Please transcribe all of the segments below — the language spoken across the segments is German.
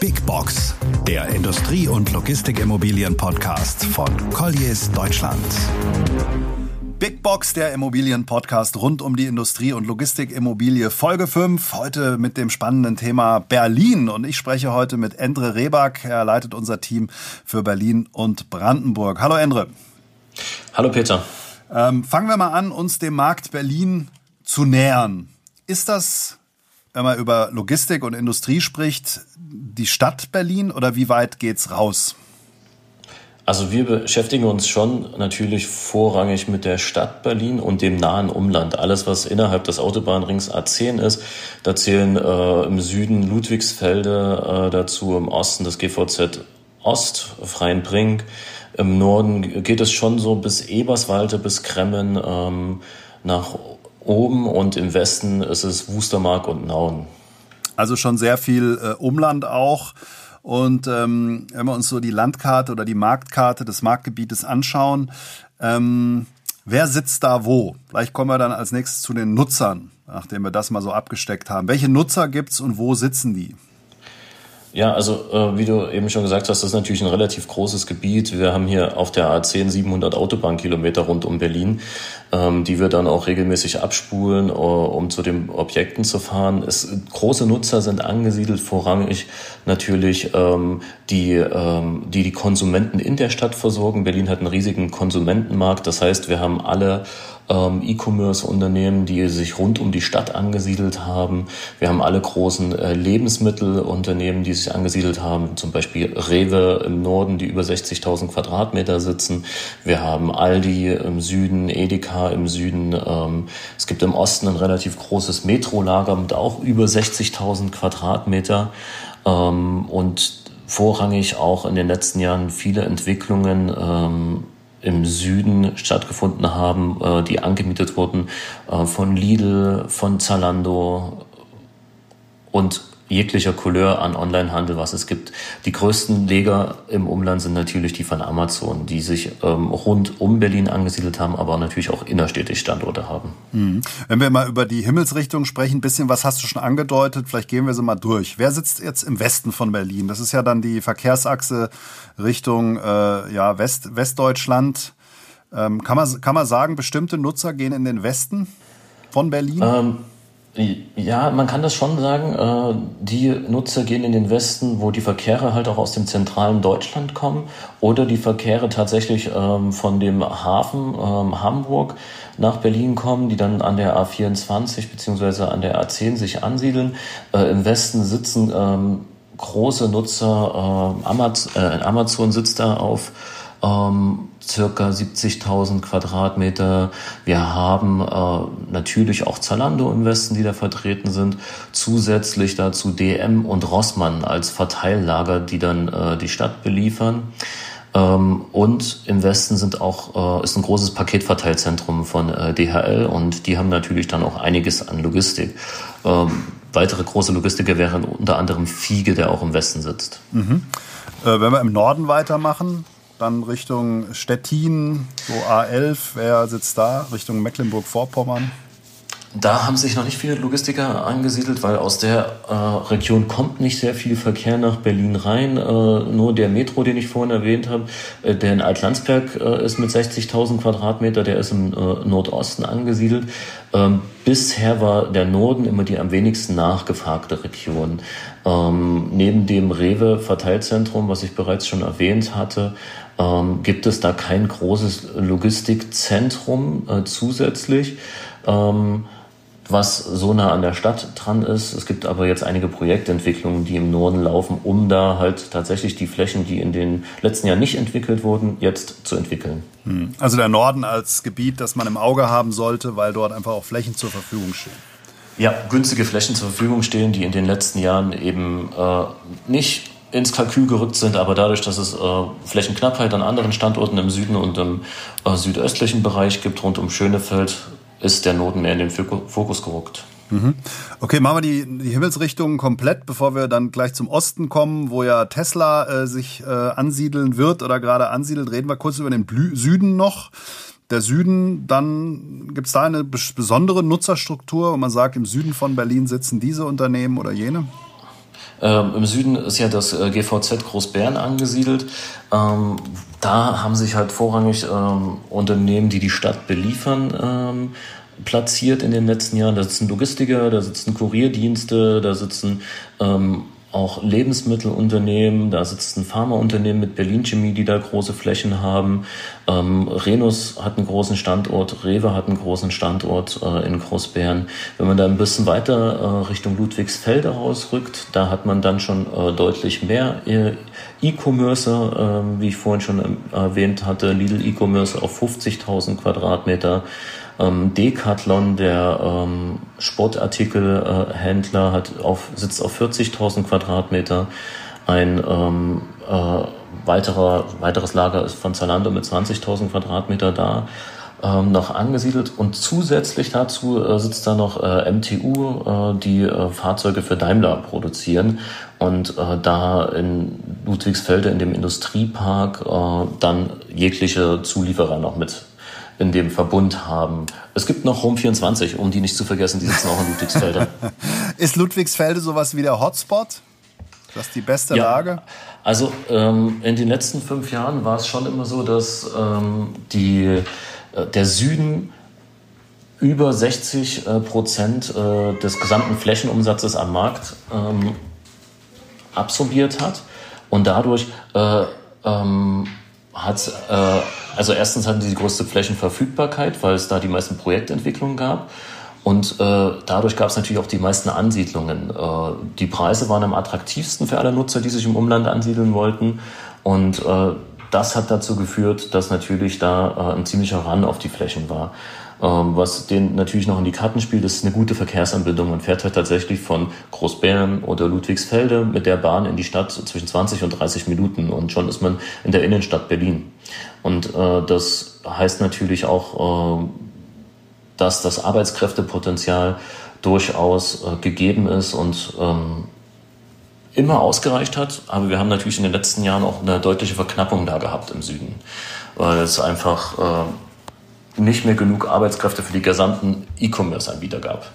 Big Box, der Industrie- und Logistikimmobilien-Podcast von Colliers Deutschland. Big Box, der Immobilien-Podcast rund um die Industrie- und Logistikimmobilie, Folge 5. Heute mit dem spannenden Thema Berlin. Und ich spreche heute mit Endre Rehback. Er leitet unser Team für Berlin und Brandenburg. Hallo Endre. Hallo Peter. Ähm, fangen wir mal an, uns dem Markt Berlin zu nähern. Ist das, wenn man über Logistik und Industrie spricht, die Stadt Berlin oder wie weit geht's raus? Also wir beschäftigen uns schon natürlich vorrangig mit der Stadt Berlin und dem nahen Umland. Alles, was innerhalb des Autobahnrings A10 ist, da zählen äh, im Süden Ludwigsfelde äh, dazu, im Osten das GVZ Ost, Freienbrink. Im Norden geht es schon so bis Eberswalde, bis Kremmen ähm, nach oben und im Westen ist es Wustermark und Nauen. Also schon sehr viel äh, Umland auch. Und ähm, wenn wir uns so die Landkarte oder die Marktkarte des Marktgebietes anschauen, ähm, wer sitzt da wo? Vielleicht kommen wir dann als nächstes zu den Nutzern, nachdem wir das mal so abgesteckt haben. Welche Nutzer gibt's und wo sitzen die? Ja, also äh, wie du eben schon gesagt hast, das ist natürlich ein relativ großes Gebiet. Wir haben hier auf der A10 700 Autobahnkilometer rund um Berlin, ähm, die wir dann auch regelmäßig abspulen, uh, um zu den Objekten zu fahren. Es, große Nutzer sind angesiedelt, vorrangig natürlich ähm, die, ähm, die die Konsumenten in der Stadt versorgen. Berlin hat einen riesigen Konsumentenmarkt, das heißt, wir haben alle ähm, E-Commerce-Unternehmen, die sich rund um die Stadt angesiedelt haben. Wir haben alle großen äh, Lebensmittelunternehmen, die sich angesiedelt haben, zum Beispiel Rewe im Norden, die über 60.000 Quadratmeter sitzen. Wir haben Aldi im Süden, Edeka im Süden. Ähm, es gibt im Osten ein relativ großes Metrolager mit auch über 60.000 Quadratmeter. Ähm, und vorrangig auch in den letzten Jahren viele Entwicklungen ähm, im Süden stattgefunden haben, äh, die angemietet wurden äh, von Lidl, von Zalando und jeglicher Couleur an Onlinehandel, was es gibt. Die größten Leger im Umland sind natürlich die von Amazon, die sich ähm, rund um Berlin angesiedelt haben, aber natürlich auch innerstädtisch Standorte haben. Mhm. Wenn wir mal über die Himmelsrichtung sprechen, ein bisschen was hast du schon angedeutet, vielleicht gehen wir sie mal durch. Wer sitzt jetzt im Westen von Berlin? Das ist ja dann die Verkehrsachse Richtung äh, ja, West, Westdeutschland. Ähm, kann, man, kann man sagen, bestimmte Nutzer gehen in den Westen von Berlin? Ähm ja, man kann das schon sagen. Äh, die Nutzer gehen in den Westen, wo die Verkehre halt auch aus dem zentralen Deutschland kommen oder die Verkehre tatsächlich ähm, von dem Hafen ähm, Hamburg nach Berlin kommen, die dann an der A24 beziehungsweise an der A10 sich ansiedeln. Äh, Im Westen sitzen ähm, große Nutzer, Amazon sitzt da auf circa 70.000 Quadratmeter. Wir haben äh, natürlich auch Zalando im Westen, die da vertreten sind. Zusätzlich dazu DM und Rossmann als Verteillager, die dann äh, die Stadt beliefern. Ähm, und im Westen sind auch, äh, ist ein großes Paketverteilzentrum von äh, DHL und die haben natürlich dann auch einiges an Logistik. Ähm, weitere große Logistiker wären unter anderem Fiege, der auch im Westen sitzt. Mhm. Äh, wenn wir im Norden weitermachen, dann Richtung Stettin, so A11, wer sitzt da? Richtung Mecklenburg-Vorpommern. Da haben sich noch nicht viele Logistiker angesiedelt, weil aus der äh, Region kommt nicht sehr viel Verkehr nach Berlin rein. Äh, nur der Metro, den ich vorhin erwähnt habe, äh, der in Altlandsberg äh, ist mit 60.000 Quadratmeter, der ist im äh, Nordosten angesiedelt. Ähm, bisher war der Norden immer die am wenigsten nachgefragte Region. Ähm, neben dem Rewe-Verteilzentrum, was ich bereits schon erwähnt hatte, ähm, gibt es da kein großes Logistikzentrum äh, zusätzlich, ähm, was so nah an der Stadt dran ist. Es gibt aber jetzt einige Projektentwicklungen, die im Norden laufen, um da halt tatsächlich die Flächen, die in den letzten Jahren nicht entwickelt wurden, jetzt zu entwickeln. Hm. Also der Norden als Gebiet, das man im Auge haben sollte, weil dort einfach auch Flächen zur Verfügung stehen. Ja, günstige Flächen zur Verfügung stehen, die in den letzten Jahren eben äh, nicht ins Kalkül gerückt sind, aber dadurch, dass es äh, Flächenknappheit an anderen Standorten im Süden und im äh, südöstlichen Bereich gibt, rund um Schönefeld, ist der Norden mehr in den Fokus gerückt. Mhm. Okay, machen wir die, die Himmelsrichtung komplett, bevor wir dann gleich zum Osten kommen, wo ja Tesla äh, sich äh, ansiedeln wird oder gerade ansiedelt. Reden wir kurz über den Blü Süden noch. Der Süden, dann gibt es da eine besondere Nutzerstruktur, wo man sagt, im Süden von Berlin sitzen diese Unternehmen oder jene? Ähm, Im Süden ist ja das äh, GVZ Großbären angesiedelt. Ähm, da haben sich halt vorrangig ähm, Unternehmen, die die Stadt beliefern, ähm, platziert in den letzten Jahren. Da sitzen Logistiker, da sitzen Kurierdienste, da sitzen ähm, auch Lebensmittelunternehmen, da sitzt ein Pharmaunternehmen mit Berlin Chemie, die da große Flächen haben. Ähm, Renus hat einen großen Standort, Rewe hat einen großen Standort äh, in Großbären. Wenn man da ein bisschen weiter äh, Richtung Ludwigsfelde rausrückt, da hat man dann schon äh, deutlich mehr äh, E-Commerce, äh, wie ich vorhin schon ähm, erwähnt hatte, Lidl E-Commerce auf 50.000 Quadratmeter. Ähm, Decathlon, der ähm, Sportartikelhändler, hat auf, sitzt auf 40.000 Quadratmeter. Ein ähm, äh, weiterer, weiteres Lager ist von Zalando mit 20.000 Quadratmeter da ähm, noch angesiedelt und zusätzlich dazu äh, sitzt da noch äh, MTU, äh, die äh, Fahrzeuge für Daimler produzieren und äh, da in Ludwigsfelde in dem Industriepark äh, dann jegliche Zulieferer noch mit in dem Verbund haben. Es gibt noch Home 24, um die nicht zu vergessen, die sitzen auch in Ludwigsfelde. Ist Ludwigsfelde sowas wie der Hotspot? Das ist die beste ja, Lage? Also ähm, in den letzten fünf Jahren war es schon immer so, dass ähm, die, äh, der Süden über 60 äh, Prozent äh, des gesamten Flächenumsatzes am Markt ähm, absorbiert hat und dadurch äh, ähm, hat äh, also erstens hatten sie die größte Flächenverfügbarkeit, weil es da die meisten Projektentwicklungen gab. Und äh, dadurch gab es natürlich auch die meisten Ansiedlungen. Äh, die Preise waren am attraktivsten für alle Nutzer, die sich im Umland ansiedeln wollten. Und äh, das hat dazu geführt, dass natürlich da äh, ein ziemlicher Run auf die Flächen war. Ähm, was den natürlich noch in die Karten spielt, ist eine gute Verkehrsanbindung. Man fährt halt tatsächlich von Großbären oder Ludwigsfelde mit der Bahn in die Stadt zwischen 20 und 30 Minuten und schon ist man in der Innenstadt Berlin. Und äh, das heißt natürlich auch, äh, dass das Arbeitskräftepotenzial durchaus äh, gegeben ist und ähm, immer ausgereicht hat. Aber wir haben natürlich in den letzten Jahren auch eine deutliche Verknappung da gehabt im Süden, weil es einfach äh, nicht mehr genug Arbeitskräfte für die gesamten E-Commerce-Anbieter gab.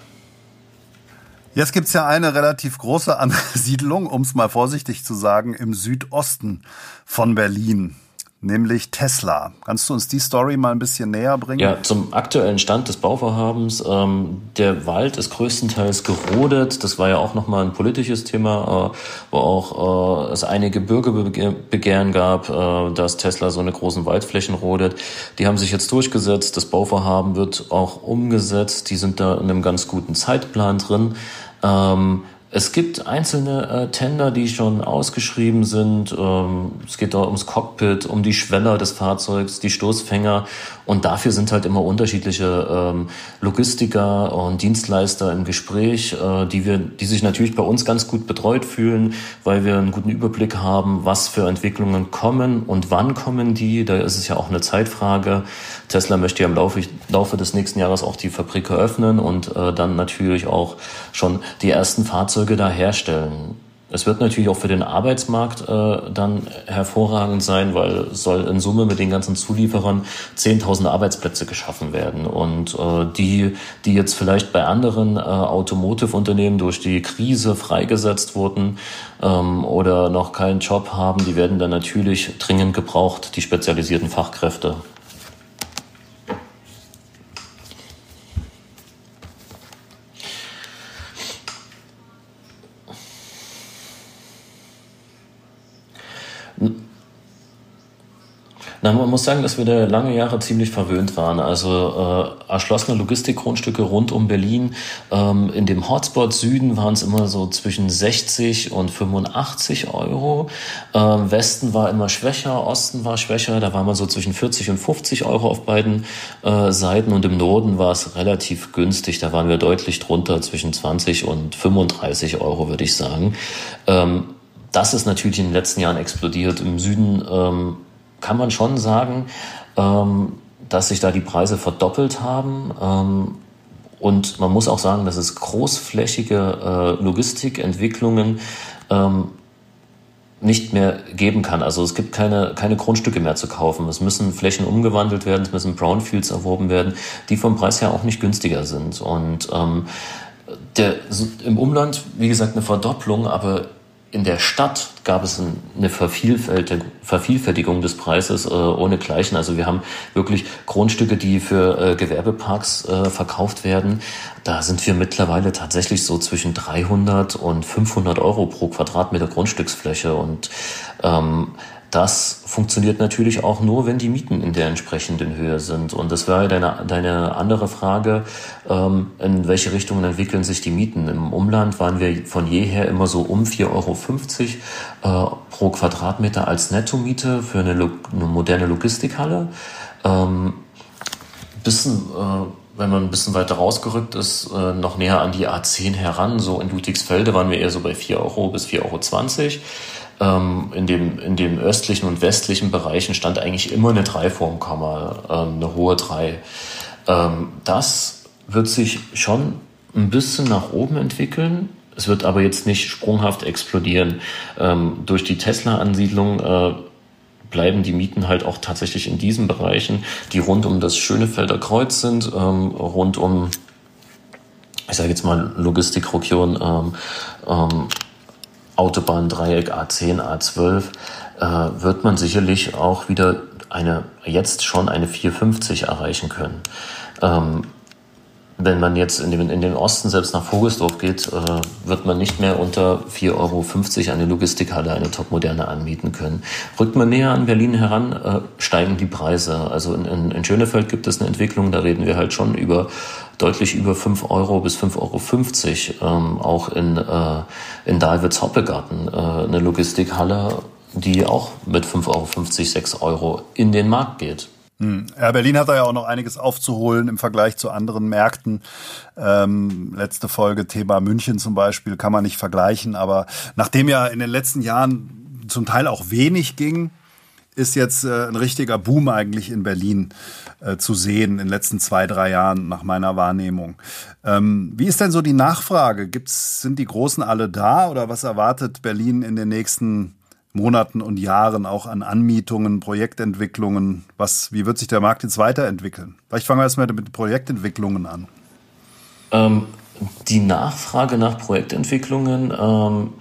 Jetzt gibt es ja eine relativ große Ansiedlung, um es mal vorsichtig zu sagen, im Südosten von Berlin nämlich Tesla. Kannst du uns die Story mal ein bisschen näher bringen? Ja, zum aktuellen Stand des Bauvorhabens. Ähm, der Wald ist größtenteils gerodet. Das war ja auch nochmal ein politisches Thema, äh, wo auch äh, es einige Bürgerbegehren gab, äh, dass Tesla so eine großen Waldflächen rodet. Die haben sich jetzt durchgesetzt. Das Bauvorhaben wird auch umgesetzt. Die sind da in einem ganz guten Zeitplan drin. Ähm, es gibt einzelne äh, Tender, die schon ausgeschrieben sind. Ähm, es geht da ums Cockpit, um die Schweller des Fahrzeugs, die Stoßfänger. Und dafür sind halt immer unterschiedliche ähm, Logistiker und Dienstleister im Gespräch, äh, die wir, die sich natürlich bei uns ganz gut betreut fühlen, weil wir einen guten Überblick haben, was für Entwicklungen kommen und wann kommen die. Da ist es ja auch eine Zeitfrage. Tesla möchte ja im Laufe, Laufe des nächsten Jahres auch die Fabrik eröffnen und äh, dann natürlich auch schon die ersten Fahrzeuge Fahrzeuge da herstellen. Es wird natürlich auch für den Arbeitsmarkt äh, dann hervorragend sein, weil soll in Summe mit den ganzen Zulieferern 10.000 Arbeitsplätze geschaffen werden. Und äh, die, die jetzt vielleicht bei anderen äh, Automotive-Unternehmen durch die Krise freigesetzt wurden ähm, oder noch keinen Job haben, die werden dann natürlich dringend gebraucht, die spezialisierten Fachkräfte. Na, man muss sagen, dass wir da lange Jahre ziemlich verwöhnt waren. Also äh, erschlossene Logistikgrundstücke rund um Berlin. Ähm, in dem Hotspot Süden waren es immer so zwischen 60 und 85 Euro. Ähm, Westen war immer schwächer, Osten war schwächer. Da war man so zwischen 40 und 50 Euro auf beiden äh, Seiten. Und im Norden war es relativ günstig. Da waren wir deutlich drunter, zwischen 20 und 35 Euro, würde ich sagen. Ähm, das ist natürlich in den letzten Jahren explodiert. Im Süden ähm, kann man schon sagen, ähm, dass sich da die Preise verdoppelt haben. Ähm, und man muss auch sagen, dass es großflächige äh, Logistikentwicklungen ähm, nicht mehr geben kann. Also es gibt keine, keine Grundstücke mehr zu kaufen. Es müssen Flächen umgewandelt werden, es müssen Brownfields erworben werden, die vom Preis her auch nicht günstiger sind. Und ähm, der, im Umland, wie gesagt, eine Verdopplung, aber in der Stadt gab es eine Vervielfältigung des Preises äh, ohne Gleichen. Also wir haben wirklich Grundstücke, die für äh, Gewerbeparks äh, verkauft werden. Da sind wir mittlerweile tatsächlich so zwischen 300 und 500 Euro pro Quadratmeter Grundstücksfläche. Und ähm, das funktioniert natürlich auch nur, wenn die Mieten in der entsprechenden Höhe sind. Und das wäre deine, deine andere Frage, ähm, in welche Richtungen entwickeln sich die Mieten. Im Umland waren wir von jeher immer so um 4,50 Euro äh, pro Quadratmeter als Nettomiete für eine, eine moderne Logistikhalle. Ähm, bisschen, äh, wenn man ein bisschen weiter rausgerückt ist, äh, noch näher an die A10 heran. So in Ludwigsfelde waren wir eher so bei 4 Euro bis 4,20 Euro. Ähm, in, dem, in den östlichen und westlichen Bereichen stand eigentlich immer eine Dreiformkammer, ähm, eine hohe Drei. Ähm, das wird sich schon ein bisschen nach oben entwickeln. Es wird aber jetzt nicht sprunghaft explodieren. Ähm, durch die Tesla-Ansiedlung äh, bleiben die Mieten halt auch tatsächlich in diesen Bereichen, die rund um das Schönefelder Kreuz sind, ähm, rund um, ich sage jetzt mal Logistikregion, ähm, ähm, Autobahndreieck A10, A12, äh, wird man sicherlich auch wieder eine, jetzt schon eine 450 erreichen können. Ähm, wenn man jetzt in den, in den Osten selbst nach Vogelsdorf geht, äh, wird man nicht mehr unter 4,50 Euro eine Logistikhalle, eine Topmoderne anmieten können. Rückt man näher an Berlin heran, äh, steigen die Preise. Also in, in, in Schönefeld gibt es eine Entwicklung, da reden wir halt schon über deutlich über 5 Euro bis 5,50 Euro. Ähm, auch in, äh, in Dahlwitz Hoppegarten äh, eine Logistikhalle, die auch mit 5,50 Euro, 6 Euro in den Markt geht. Hm. Ja, Berlin hat da ja auch noch einiges aufzuholen im Vergleich zu anderen Märkten. Ähm, letzte Folge Thema München zum Beispiel kann man nicht vergleichen, aber nachdem ja in den letzten Jahren zum Teil auch wenig ging, ist jetzt äh, ein richtiger Boom eigentlich in Berlin äh, zu sehen in den letzten zwei, drei Jahren nach meiner Wahrnehmung. Ähm, wie ist denn so die Nachfrage? Gibt's, sind die Großen alle da oder was erwartet Berlin in den nächsten Monaten und Jahren auch an Anmietungen, Projektentwicklungen? Was, wie wird sich der Markt jetzt weiterentwickeln? Vielleicht fangen wir erstmal mit Projektentwicklungen an. Ähm, die Nachfrage nach Projektentwicklungen ähm,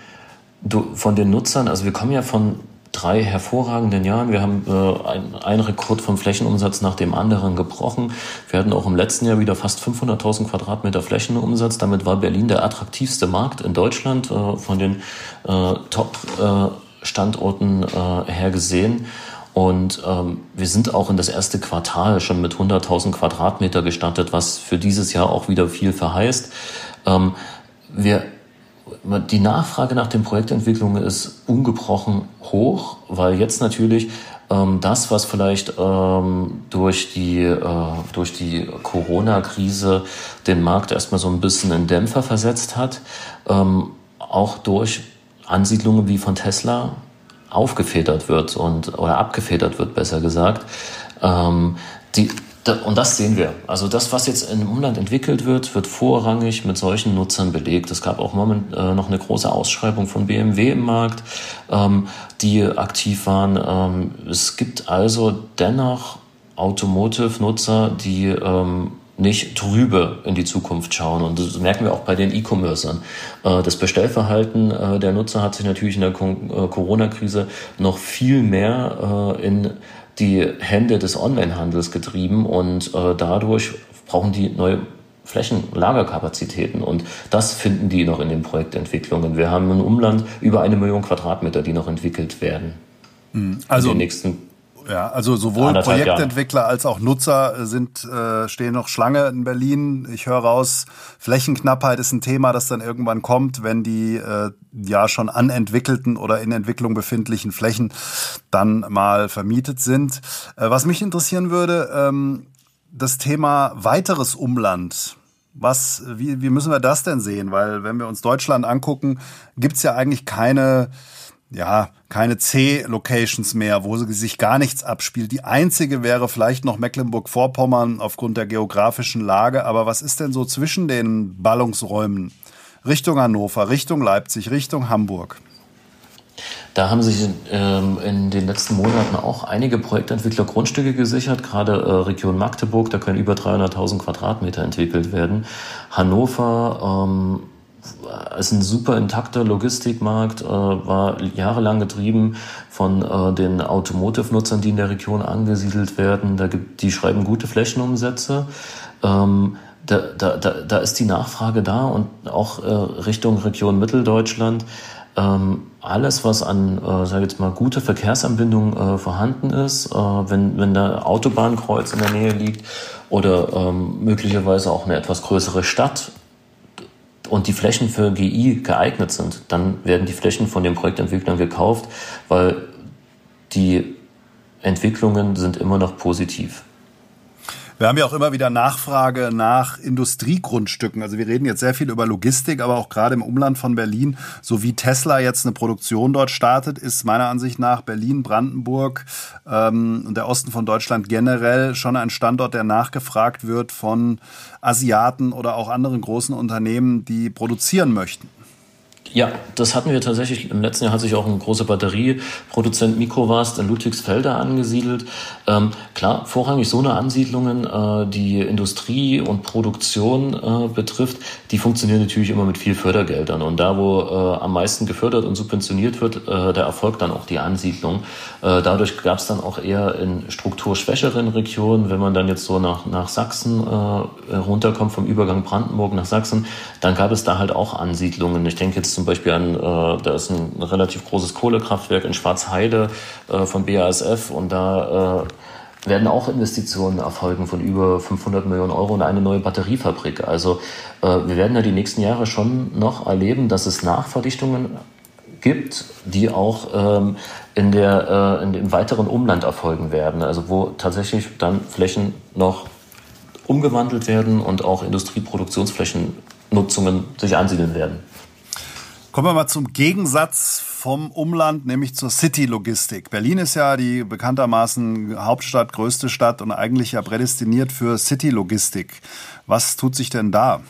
von den Nutzern, also wir kommen ja von drei hervorragenden Jahren. Wir haben äh, ein, einen Rekord vom Flächenumsatz nach dem anderen gebrochen. Wir hatten auch im letzten Jahr wieder fast 500.000 Quadratmeter Flächenumsatz. Damit war Berlin der attraktivste Markt in Deutschland äh, von den äh, Top äh, Standorten äh, her gesehen. Und ähm, wir sind auch in das erste Quartal schon mit 100.000 Quadratmeter gestartet, was für dieses Jahr auch wieder viel verheißt. Ähm, wir, die Nachfrage nach den Projektentwicklungen ist ungebrochen hoch, weil jetzt natürlich ähm, das, was vielleicht ähm, durch die, äh, durch die Corona-Krise den Markt erstmal so ein bisschen in Dämpfer versetzt hat, ähm, auch durch Ansiedlungen wie von Tesla aufgefedert wird und oder abgefedert wird, besser gesagt. Ähm, die, da, und das sehen wir. Also das, was jetzt im Umland entwickelt wird, wird vorrangig mit solchen Nutzern belegt. Es gab auch moment, äh, noch eine große Ausschreibung von BMW im Markt, ähm, die aktiv waren. Ähm, es gibt also dennoch Automotive-Nutzer, die ähm, nicht trübe in die Zukunft schauen. Und das merken wir auch bei den E-Commercern. Äh, das Bestellverhalten äh, der Nutzer hat sich natürlich in der äh, Corona-Krise noch viel mehr in die Hände des Onlinehandels getrieben und dadurch brauchen die neue Flächenlagerkapazitäten und das finden die noch in den Projektentwicklungen. Wir haben im Umland über eine Million Quadratmeter, die noch entwickelt werden. Also in den nächsten ja, also sowohl Projektentwickler als auch Nutzer sind äh, stehen noch Schlange in Berlin. Ich höre raus, Flächenknappheit ist ein Thema, das dann irgendwann kommt, wenn die äh, ja schon anentwickelten oder in Entwicklung befindlichen Flächen dann mal vermietet sind. Äh, was mich interessieren würde, ähm, das Thema weiteres Umland. Was, wie, wie müssen wir das denn sehen? Weil wenn wir uns Deutschland angucken, gibt's ja eigentlich keine ja, keine C-Locations mehr, wo sich gar nichts abspielt. Die einzige wäre vielleicht noch Mecklenburg-Vorpommern aufgrund der geografischen Lage. Aber was ist denn so zwischen den Ballungsräumen? Richtung Hannover, Richtung Leipzig, Richtung Hamburg. Da haben sich ähm, in den letzten Monaten auch einige Projektentwickler Grundstücke gesichert, gerade äh, Region Magdeburg, da können über 300.000 Quadratmeter entwickelt werden. Hannover, ähm, ist ein super intakter Logistikmarkt, äh, war jahrelang getrieben von äh, den Automotive-Nutzern, die in der Region angesiedelt werden. Da gibt, die schreiben gute Flächenumsätze. Ähm, da, da, da, da ist die Nachfrage da und auch äh, Richtung Region Mitteldeutschland. Ähm, alles, was an, äh, sage jetzt mal, gute Verkehrsanbindung äh, vorhanden ist, äh, wenn, wenn da Autobahnkreuz in der Nähe liegt oder ähm, möglicherweise auch eine etwas größere Stadt und die Flächen für GI geeignet sind, dann werden die Flächen von den Projektentwicklern gekauft, weil die Entwicklungen sind immer noch positiv. Wir haben ja auch immer wieder Nachfrage nach Industriegrundstücken. Also wir reden jetzt sehr viel über Logistik, aber auch gerade im Umland von Berlin, so wie Tesla jetzt eine Produktion dort startet, ist meiner Ansicht nach Berlin, Brandenburg ähm, und der Osten von Deutschland generell schon ein Standort, der nachgefragt wird von Asiaten oder auch anderen großen Unternehmen, die produzieren möchten. Ja, das hatten wir tatsächlich. Im letzten Jahr hat sich auch ein großer Batterieproduzent Microvast in Ludwigsfelder angesiedelt. Ähm, klar, vorrangig so eine Ansiedlungen, äh, die Industrie und Produktion äh, betrifft, die funktionieren natürlich immer mit viel Fördergeldern. Und da, wo äh, am meisten gefördert und subventioniert wird, äh, da erfolgt dann auch die Ansiedlung. Äh, dadurch gab es dann auch eher in strukturschwächeren Regionen, wenn man dann jetzt so nach, nach Sachsen äh, runterkommt, vom Übergang Brandenburg nach Sachsen, dann gab es da halt auch Ansiedlungen. Ich denke jetzt zum Beispiel an, äh, da ist ein relativ großes Kohlekraftwerk in Schwarzheide äh, von BASF und da äh, werden auch Investitionen erfolgen von über 500 Millionen Euro in eine neue Batteriefabrik. Also äh, wir werden ja die nächsten Jahre schon noch erleben, dass es Nachverdichtungen gibt, die auch ähm, in der, äh, in dem weiteren Umland erfolgen werden. Also wo tatsächlich dann Flächen noch umgewandelt werden und auch Industrieproduktionsflächennutzungen sich ansiedeln werden. Kommen wir mal zum Gegensatz vom Umland, nämlich zur City-Logistik. Berlin ist ja die bekanntermaßen Hauptstadt, größte Stadt und eigentlich ja prädestiniert für City-Logistik. Was tut sich denn da?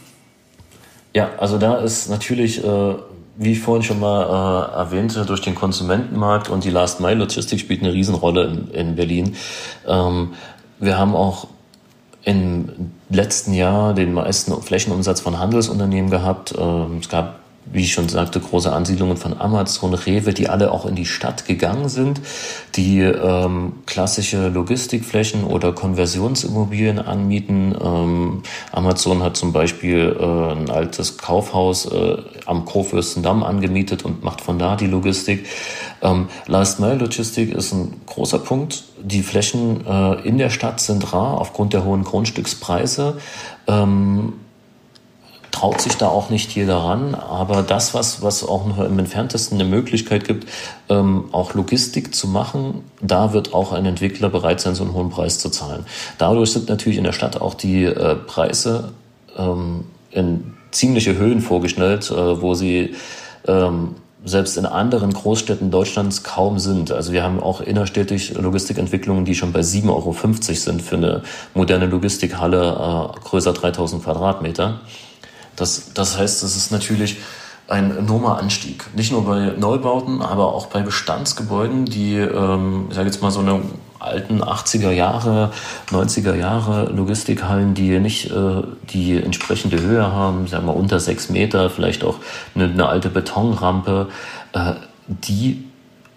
Ja, also da ist natürlich, äh, wie ich vorhin schon mal äh, erwähnte, durch den Konsumentenmarkt und die Last-Mile-Logistik spielt eine Riesenrolle in, in Berlin. Ähm, wir haben auch im letzten Jahr den meisten Flächenumsatz von Handelsunternehmen gehabt. Ähm, es gab wie ich schon sagte, große Ansiedlungen von Amazon, Rewe, die alle auch in die Stadt gegangen sind, die ähm, klassische Logistikflächen oder Konversionsimmobilien anmieten. Ähm, Amazon hat zum Beispiel äh, ein altes Kaufhaus äh, am Kurfürstendamm angemietet und macht von da die Logistik. Ähm, Last Mile Logistik ist ein großer Punkt. Die Flächen äh, in der Stadt sind rar aufgrund der hohen Grundstückspreise. Ähm, traut sich da auch nicht jeder ran. Aber das, was, was auch nur im entferntesten eine Möglichkeit gibt, ähm, auch Logistik zu machen, da wird auch ein Entwickler bereit sein, so einen hohen Preis zu zahlen. Dadurch sind natürlich in der Stadt auch die äh, Preise ähm, in ziemliche Höhen vorgestellt, äh, wo sie ähm, selbst in anderen Großstädten Deutschlands kaum sind. Also wir haben auch innerstädtisch Logistikentwicklungen, die schon bei 7,50 Euro sind für eine moderne Logistikhalle äh, größer 3000 Quadratmeter. Das, das heißt, es ist natürlich ein enormer Anstieg. Nicht nur bei Neubauten, aber auch bei Bestandsgebäuden, die, ähm, ich sage jetzt mal so eine alten 80er Jahre, 90er Jahre Logistikhallen, die nicht äh, die entsprechende Höhe haben, sagen wir unter sechs Meter, vielleicht auch eine, eine alte Betonrampe, äh, die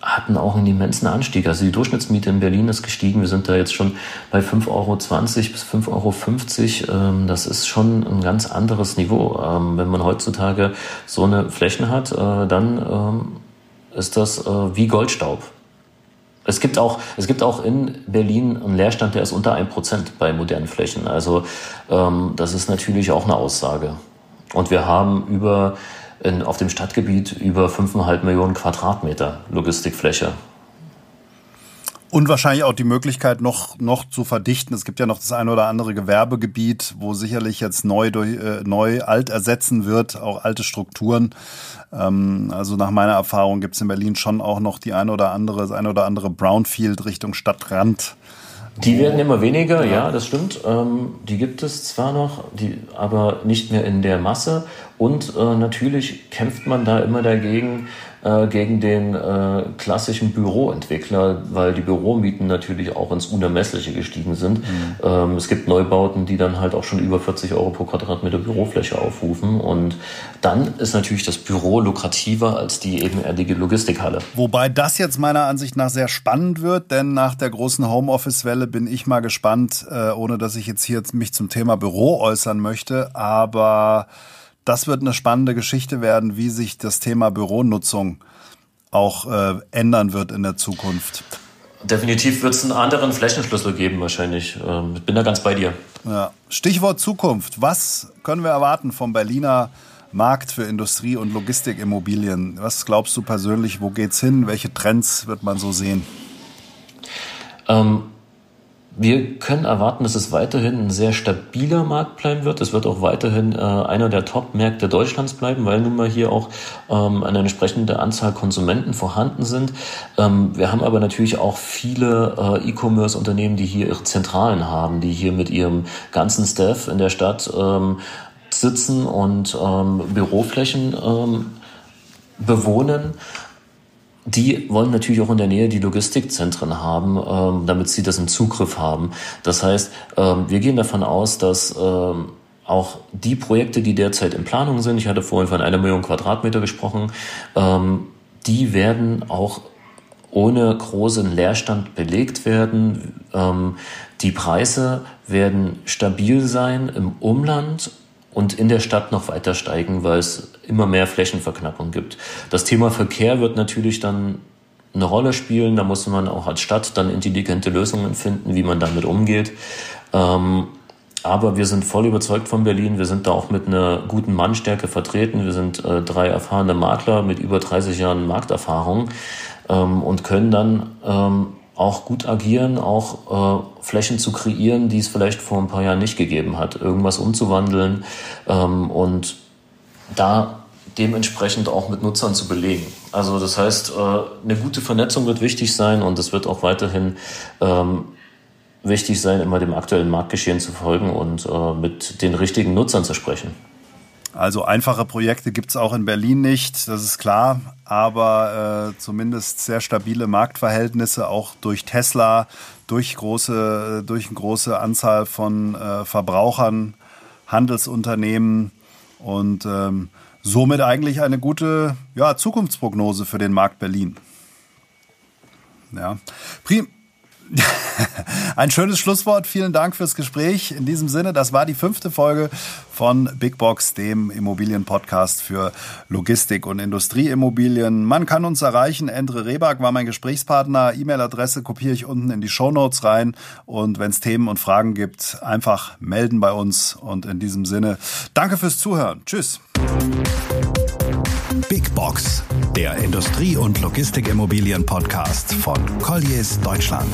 hatten auch einen immensen Anstieg. Also die Durchschnittsmiete in Berlin ist gestiegen. Wir sind da jetzt schon bei 5,20 Euro bis 5,50 Euro. Ähm, das ist schon ein ganz anderes Niveau. Ähm, wenn man heutzutage so eine Flächen hat, äh, dann ähm, ist das äh, wie Goldstaub. Es gibt auch, es gibt auch in Berlin einen Leerstand, der ist unter 1% bei modernen Flächen. Also das ist natürlich auch eine Aussage. Und wir haben über in, auf dem Stadtgebiet über 5,5 Millionen Quadratmeter Logistikfläche. Und wahrscheinlich auch die Möglichkeit, noch, noch zu verdichten. Es gibt ja noch das eine oder andere Gewerbegebiet, wo sicherlich jetzt neu, durch, äh, neu alt ersetzen wird, auch alte Strukturen. Ähm, also nach meiner Erfahrung gibt es in Berlin schon auch noch die eine oder andere, das eine oder andere Brownfield Richtung Stadtrand. Die werden immer weniger, ja, ja das stimmt. Ähm, die gibt es zwar noch, die, aber nicht mehr in der Masse. Und äh, natürlich kämpft man da immer dagegen, äh, gegen den äh, klassischen Büroentwickler, weil die Büromieten natürlich auch ins Unermessliche gestiegen sind. Mhm. Ähm, es gibt Neubauten, die dann halt auch schon über 40 Euro pro Quadratmeter Bürofläche aufrufen. Und dann ist natürlich das Büro lukrativer als die ebenerdige Logistikhalle. Wobei das jetzt meiner Ansicht nach sehr spannend wird, denn nach der großen Homeoffice-Welle bin ich mal gespannt, äh, ohne dass ich jetzt hier mich zum Thema Büro äußern möchte, aber das wird eine spannende Geschichte werden, wie sich das Thema Büronutzung auch äh, ändern wird in der Zukunft. Definitiv wird es einen anderen Flächenschlüssel geben wahrscheinlich. Ähm, ich bin da ganz bei dir. Ja. Stichwort Zukunft. Was können wir erwarten vom Berliner Markt für Industrie- und Logistikimmobilien? Was glaubst du persönlich, wo geht's hin? Welche Trends wird man so sehen? Ähm, wir können erwarten, dass es weiterhin ein sehr stabiler Markt bleiben wird. Es wird auch weiterhin äh, einer der Top-Märkte Deutschlands bleiben, weil nun mal hier auch ähm, eine entsprechende Anzahl Konsumenten vorhanden sind. Ähm, wir haben aber natürlich auch viele äh, E-Commerce-Unternehmen, die hier ihre Zentralen haben, die hier mit ihrem ganzen Staff in der Stadt ähm, sitzen und ähm, Büroflächen ähm, bewohnen die wollen natürlich auch in der Nähe die Logistikzentren haben, ähm, damit sie das im Zugriff haben. Das heißt, ähm, wir gehen davon aus, dass ähm, auch die Projekte, die derzeit in Planung sind, ich hatte vorhin von einer Million Quadratmeter gesprochen, ähm, die werden auch ohne großen Leerstand belegt werden. Ähm, die Preise werden stabil sein im Umland und in der Stadt noch weiter steigen, weil es immer mehr Flächenverknappung gibt. Das Thema Verkehr wird natürlich dann eine Rolle spielen. Da muss man auch als Stadt dann intelligente Lösungen finden, wie man damit umgeht. Ähm, aber wir sind voll überzeugt von Berlin. Wir sind da auch mit einer guten Mannstärke vertreten. Wir sind äh, drei erfahrene Makler mit über 30 Jahren Markterfahrung ähm, und können dann ähm, auch gut agieren, auch äh, Flächen zu kreieren, die es vielleicht vor ein paar Jahren nicht gegeben hat, irgendwas umzuwandeln ähm, und da dementsprechend auch mit Nutzern zu belegen. Also das heißt, äh, eine gute Vernetzung wird wichtig sein und es wird auch weiterhin ähm, wichtig sein, immer dem aktuellen Marktgeschehen zu folgen und äh, mit den richtigen Nutzern zu sprechen. Also einfache Projekte gibt es auch in Berlin nicht, das ist klar, aber äh, zumindest sehr stabile Marktverhältnisse, auch durch Tesla, durch, große, durch eine große Anzahl von Verbrauchern, Handelsunternehmen und ähm, somit eigentlich eine gute ja, Zukunftsprognose für den Markt Berlin. Ja. Prim Ein schönes Schlusswort. Vielen Dank fürs Gespräch. In diesem Sinne, das war die fünfte Folge von Big Box, dem Immobilienpodcast für Logistik und Industrieimmobilien. Man kann uns erreichen. Endre Rebak war mein Gesprächspartner. E-Mail-Adresse kopiere ich unten in die Show Notes rein. Und wenn es Themen und Fragen gibt, einfach melden bei uns. Und in diesem Sinne, danke fürs Zuhören. Tschüss. Big Box, der Industrie- und Logistikimmobilien-Podcast von Colliers Deutschland.